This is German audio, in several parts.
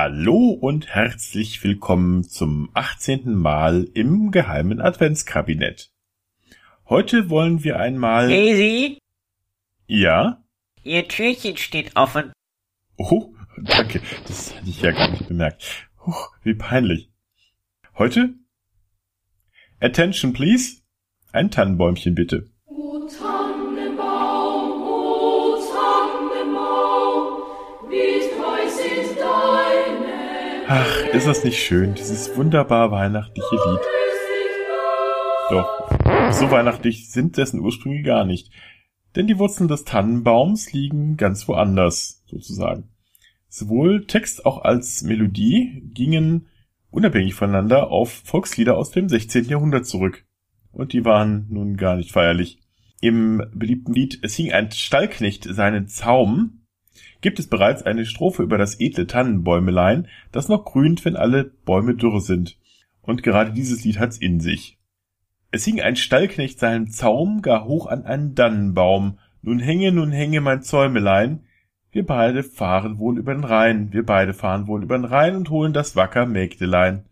Hallo und herzlich willkommen zum 18. Mal im geheimen Adventskabinett. Heute wollen wir einmal... Daisy, Ja? Ihr Türchen steht offen. Oh, danke. Das hatte ich ja gar nicht bemerkt. Huch, wie peinlich. Heute? Attention, please. Ein Tannenbäumchen bitte. Ach, ist das nicht schön, dieses wunderbar weihnachtliche Lied. Doch, so weihnachtlich sind dessen Ursprünge gar nicht. Denn die Wurzeln des Tannenbaums liegen ganz woanders, sozusagen. Sowohl Text auch als Melodie gingen unabhängig voneinander auf Volkslieder aus dem 16. Jahrhundert zurück. Und die waren nun gar nicht feierlich. Im beliebten Lied Es hing ein Stallknecht seinen Zaum gibt es bereits eine Strophe über das edle Tannenbäumelein, das noch grünt, wenn alle Bäume dürre sind. Und gerade dieses Lied hat's in sich. Es hing ein Stallknecht seinen Zaum gar hoch an einen Dannenbaum. Nun hänge, nun hänge mein Zäumelein. Wir beide fahren wohl über den Rhein. Wir beide fahren wohl über den Rhein und holen das wacker Mägdelein.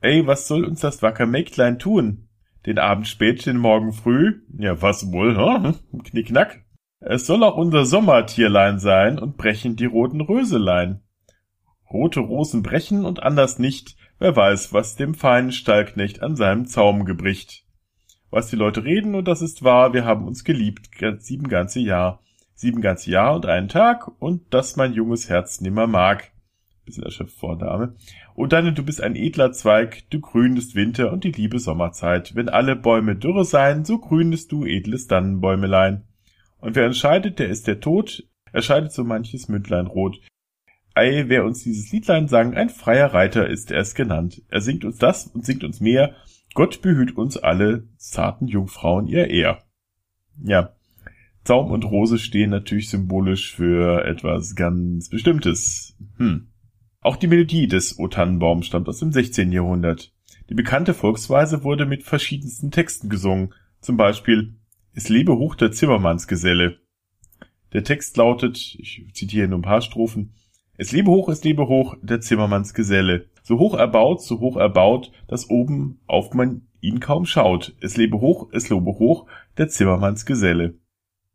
Ey, was soll uns das wacker Mägdlein tun? Den Abend spät, den Morgen früh? Ja, was wohl, hm? Knickknack. Es soll auch unser Sommertierlein sein und brechen die roten Röselein. Rote Rosen brechen und anders nicht, wer weiß, was dem feinen Stallknecht an seinem Zaum gebricht. Was die Leute reden, und das ist wahr, wir haben uns geliebt, sieben ganze Jahr. Sieben ganze Jahr und einen Tag, und das mein junges Herz nimmer mag. Bisschen erschöpft vor, Dame. Und dann, du bist ein edler Zweig, du grünest Winter und die liebe Sommerzeit. Wenn alle Bäume dürre seien, so grünest du, edles Dannenbäumelein. Und wer entscheidet, der ist der Tod, erscheidet so manches Mündlein rot. Ei, wer uns dieses Liedlein sang, ein freier Reiter ist er es genannt. Er singt uns das und singt uns mehr. Gott behüt uns alle zarten Jungfrauen ihr Ehr. Ja, Zaum und Rose stehen natürlich symbolisch für etwas ganz Bestimmtes. Hm. Auch die Melodie des O Tannenbaum stammt aus dem 16. Jahrhundert. Die bekannte Volksweise wurde mit verschiedensten Texten gesungen. Zum Beispiel Es lebe hoch der Zimmermannsgeselle. Der Text lautet, ich zitiere nur ein paar Strophen, Es lebe hoch, es lebe hoch der Zimmermannsgeselle. So hoch erbaut, so hoch erbaut, dass oben auf man ihn kaum schaut. Es lebe hoch, es lobe hoch der Zimmermannsgeselle.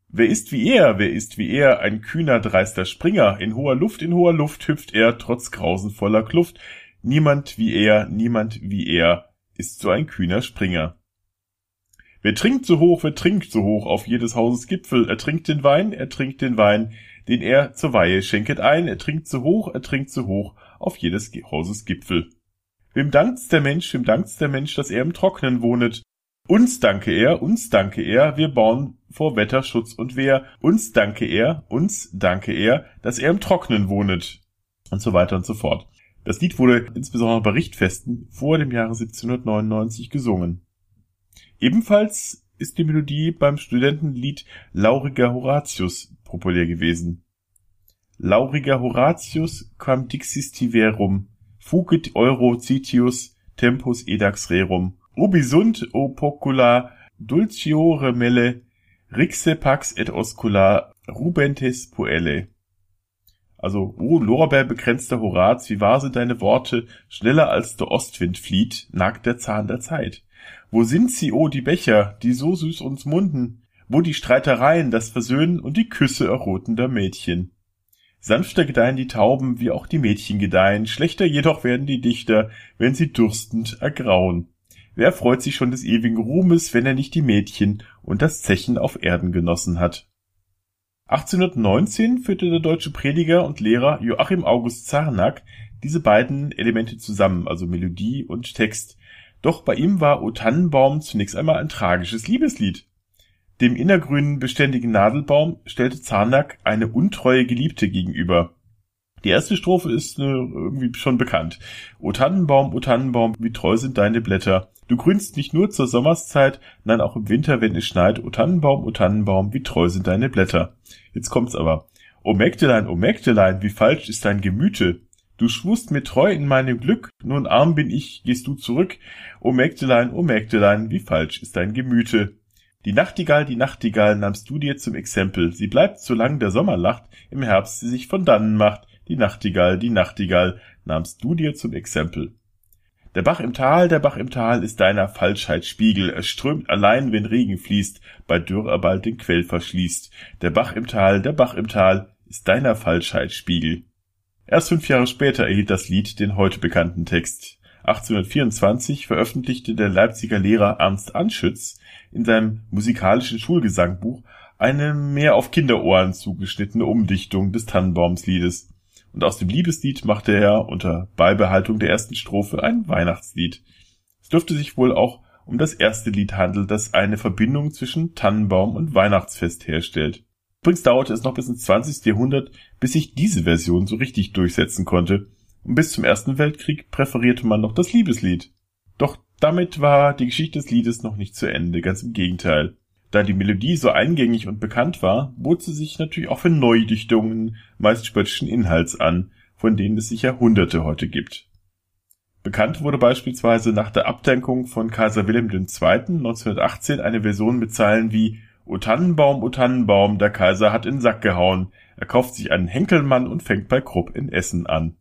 Wer ist wie er, wer ist wie er, ein kühner, dreister Springer, in hoher Luft, in hoher Luft hüpft er, trotz grausenvoller Kluft. Niemand wie er, niemand wie er, ist so ein kühner Springer. Wer trinkt so hoch, wer trinkt so hoch auf jedes Hauses Gipfel, er trinkt den Wein, er trinkt den Wein, den er zur Weihe schenket ein, er trinkt so hoch, er trinkt so hoch auf jedes Hauses Gipfel. Wem dankt's der Mensch, wem dankt's der Mensch, dass er im Trocknen wohnet, uns danke er, uns danke er, wir bauen vor Wetterschutz und Wehr. Uns danke er, uns danke er, dass er im Trocknen wohnet. Und so weiter und so fort. Das Lied wurde insbesondere bei Richtfesten vor dem Jahre 1799 gesungen. Ebenfalls ist die Melodie beim Studentenlied Lauriger Horatius populär gewesen. Lauriger Horatius quam dixis tiverum, fugit euro citius tempus edax rerum, ubi sunt o pocula dulciore melle rixe pax et oscula rubentes puelle. Also, o Lorbeerbegrenzter Horaz, wie wahr sind deine Worte, schneller als der Ostwind flieht, nagt der Zahn der Zeit. Wo sind sie, o die Becher, die so süß uns munden? Wo die Streitereien, das Versöhnen und die Küsse errotender Mädchen? Sanfter gedeihen die Tauben, wie auch die Mädchen gedeihen, schlechter jedoch werden die Dichter, wenn sie durstend ergrauen. Wer freut sich schon des ewigen Ruhmes, wenn er nicht die Mädchen und das Zechen auf Erden genossen hat? 1819 führte der deutsche Prediger und Lehrer Joachim August Zarnack diese beiden Elemente zusammen, also Melodie und Text. Doch bei ihm war O Tannenbaum zunächst einmal ein tragisches Liebeslied. Dem innergrünen beständigen Nadelbaum stellte Zarnack eine untreue Geliebte gegenüber. Die erste Strophe ist äh, irgendwie schon bekannt. O Tannenbaum, o Tannenbaum, wie treu sind deine Blätter. Du grünst nicht nur zur Sommerszeit, nein auch im Winter, wenn es schneit. O Tannenbaum, o Tannenbaum, wie treu sind deine Blätter. Jetzt kommt's aber. O Mägdelein, o Mägdelein, wie falsch ist dein Gemüte. Du schwurst mir treu in meinem Glück, nun arm bin ich, gehst du zurück. O Mägdelein, o Mägdelein, wie falsch ist dein Gemüte. Die Nachtigall, die Nachtigall nahmst du dir zum Exempel. Sie bleibt, solang der Sommer lacht, im Herbst sie sich von dannen macht. Die Nachtigall, die Nachtigall, nahmst du dir zum Exempel. Der Bach im Tal, der Bach im Tal ist deiner Falschheit Spiegel, er strömt allein, wenn Regen fließt, bei Dürr bald den Quell verschließt. Der Bach im Tal, der Bach im Tal ist deiner Falschheit Spiegel. Erst fünf Jahre später erhielt das Lied den heute bekannten Text. 1824 veröffentlichte der Leipziger Lehrer Ernst Anschütz in seinem musikalischen Schulgesangbuch eine mehr auf Kinderohren zugeschnittene Umdichtung des Tannenbaumsliedes. Und aus dem Liebeslied machte er unter Beibehaltung der ersten Strophe ein Weihnachtslied. Es dürfte sich wohl auch um das erste Lied handeln, das eine Verbindung zwischen Tannenbaum und Weihnachtsfest herstellt. Übrigens dauerte es noch bis ins 20. Jahrhundert, bis sich diese Version so richtig durchsetzen konnte und bis zum Ersten Weltkrieg präferierte man noch das Liebeslied. Doch damit war die Geschichte des Liedes noch nicht zu Ende, ganz im Gegenteil. Da die Melodie so eingängig und bekannt war, bot sie sich natürlich auch für Neudichtungen meist spöttischen Inhalts an, von denen es sich Jahrhunderte heute gibt. Bekannt wurde beispielsweise nach der Abdankung von Kaiser Wilhelm II. 1918 eine Version mit Zeilen wie O Tannenbaum, O Tannenbaum, der Kaiser hat in Sack gehauen, er kauft sich einen Henkelmann und fängt bei Krupp in Essen an.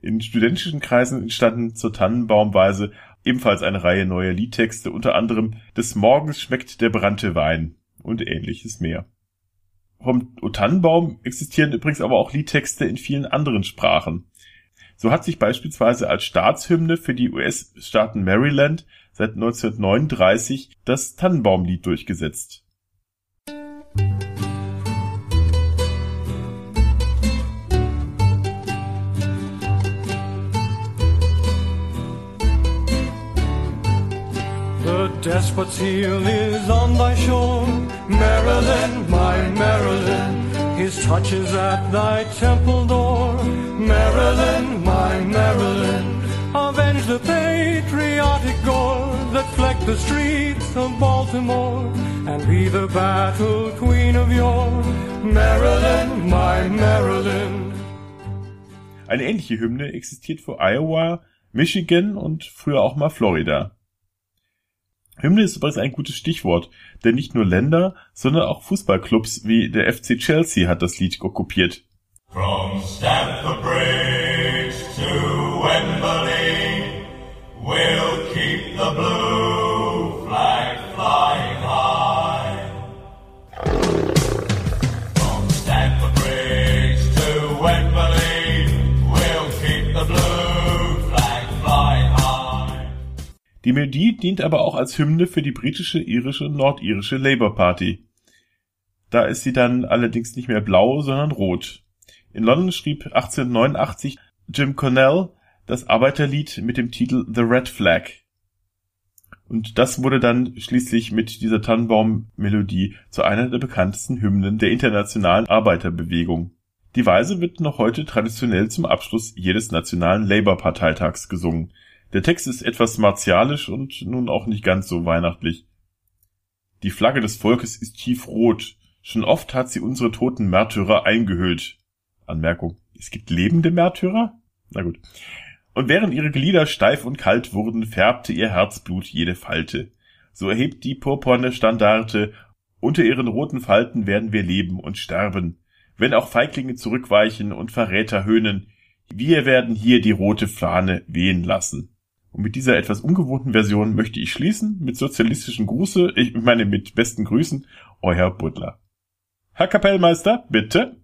In studentischen Kreisen entstanden zur Tannenbaumweise ebenfalls eine Reihe neuer Liedtexte, unter anderem Des Morgens schmeckt der brannte Wein und ähnliches mehr. Vom O Tannenbaum existieren übrigens aber auch Liedtexte in vielen anderen Sprachen. So hat sich beispielsweise als Staatshymne für die US-Staaten Maryland seit 1939 das Tannenbaumlied durchgesetzt. The desperate seal is on thy shore, Maryland, my Maryland. His touch is at thy temple door, Maryland, my Maryland. Avenge the patriotic gore that flecked the streets of Baltimore, and be the battle queen of yore, Maryland, my Maryland. Eine ähnliche Hymne existiert für Iowa, Michigan und früher auch mal Florida. Hymne ist übrigens ein gutes Stichwort, denn nicht nur Länder, sondern auch Fußballclubs wie der FC Chelsea hat das Lied okkupiert. From als Hymne für die britische, irische nordirische Labour Party. Da ist sie dann allerdings nicht mehr blau, sondern rot. In London schrieb 1889 Jim Cornell das Arbeiterlied mit dem Titel The Red Flag. Und das wurde dann schließlich mit dieser Tannenbaum-Melodie zu einer der bekanntesten Hymnen der internationalen Arbeiterbewegung. Die Weise wird noch heute traditionell zum Abschluss jedes nationalen Labour-Parteitags gesungen. Der Text ist etwas martialisch und nun auch nicht ganz so weihnachtlich. Die Flagge des Volkes ist tiefrot. Schon oft hat sie unsere toten Märtyrer eingehüllt. Anmerkung. Es gibt lebende Märtyrer? Na gut. Und während ihre Glieder steif und kalt wurden, färbte ihr Herzblut jede Falte. So erhebt die purpurne Standarte, unter ihren roten Falten werden wir leben und sterben. Wenn auch Feiglinge zurückweichen und Verräter höhnen, wir werden hier die rote Fahne wehen lassen. Und mit dieser etwas ungewohnten Version möchte ich schließen mit sozialistischen Gruße, ich meine mit besten Grüßen, euer Butler. Herr Kapellmeister, bitte.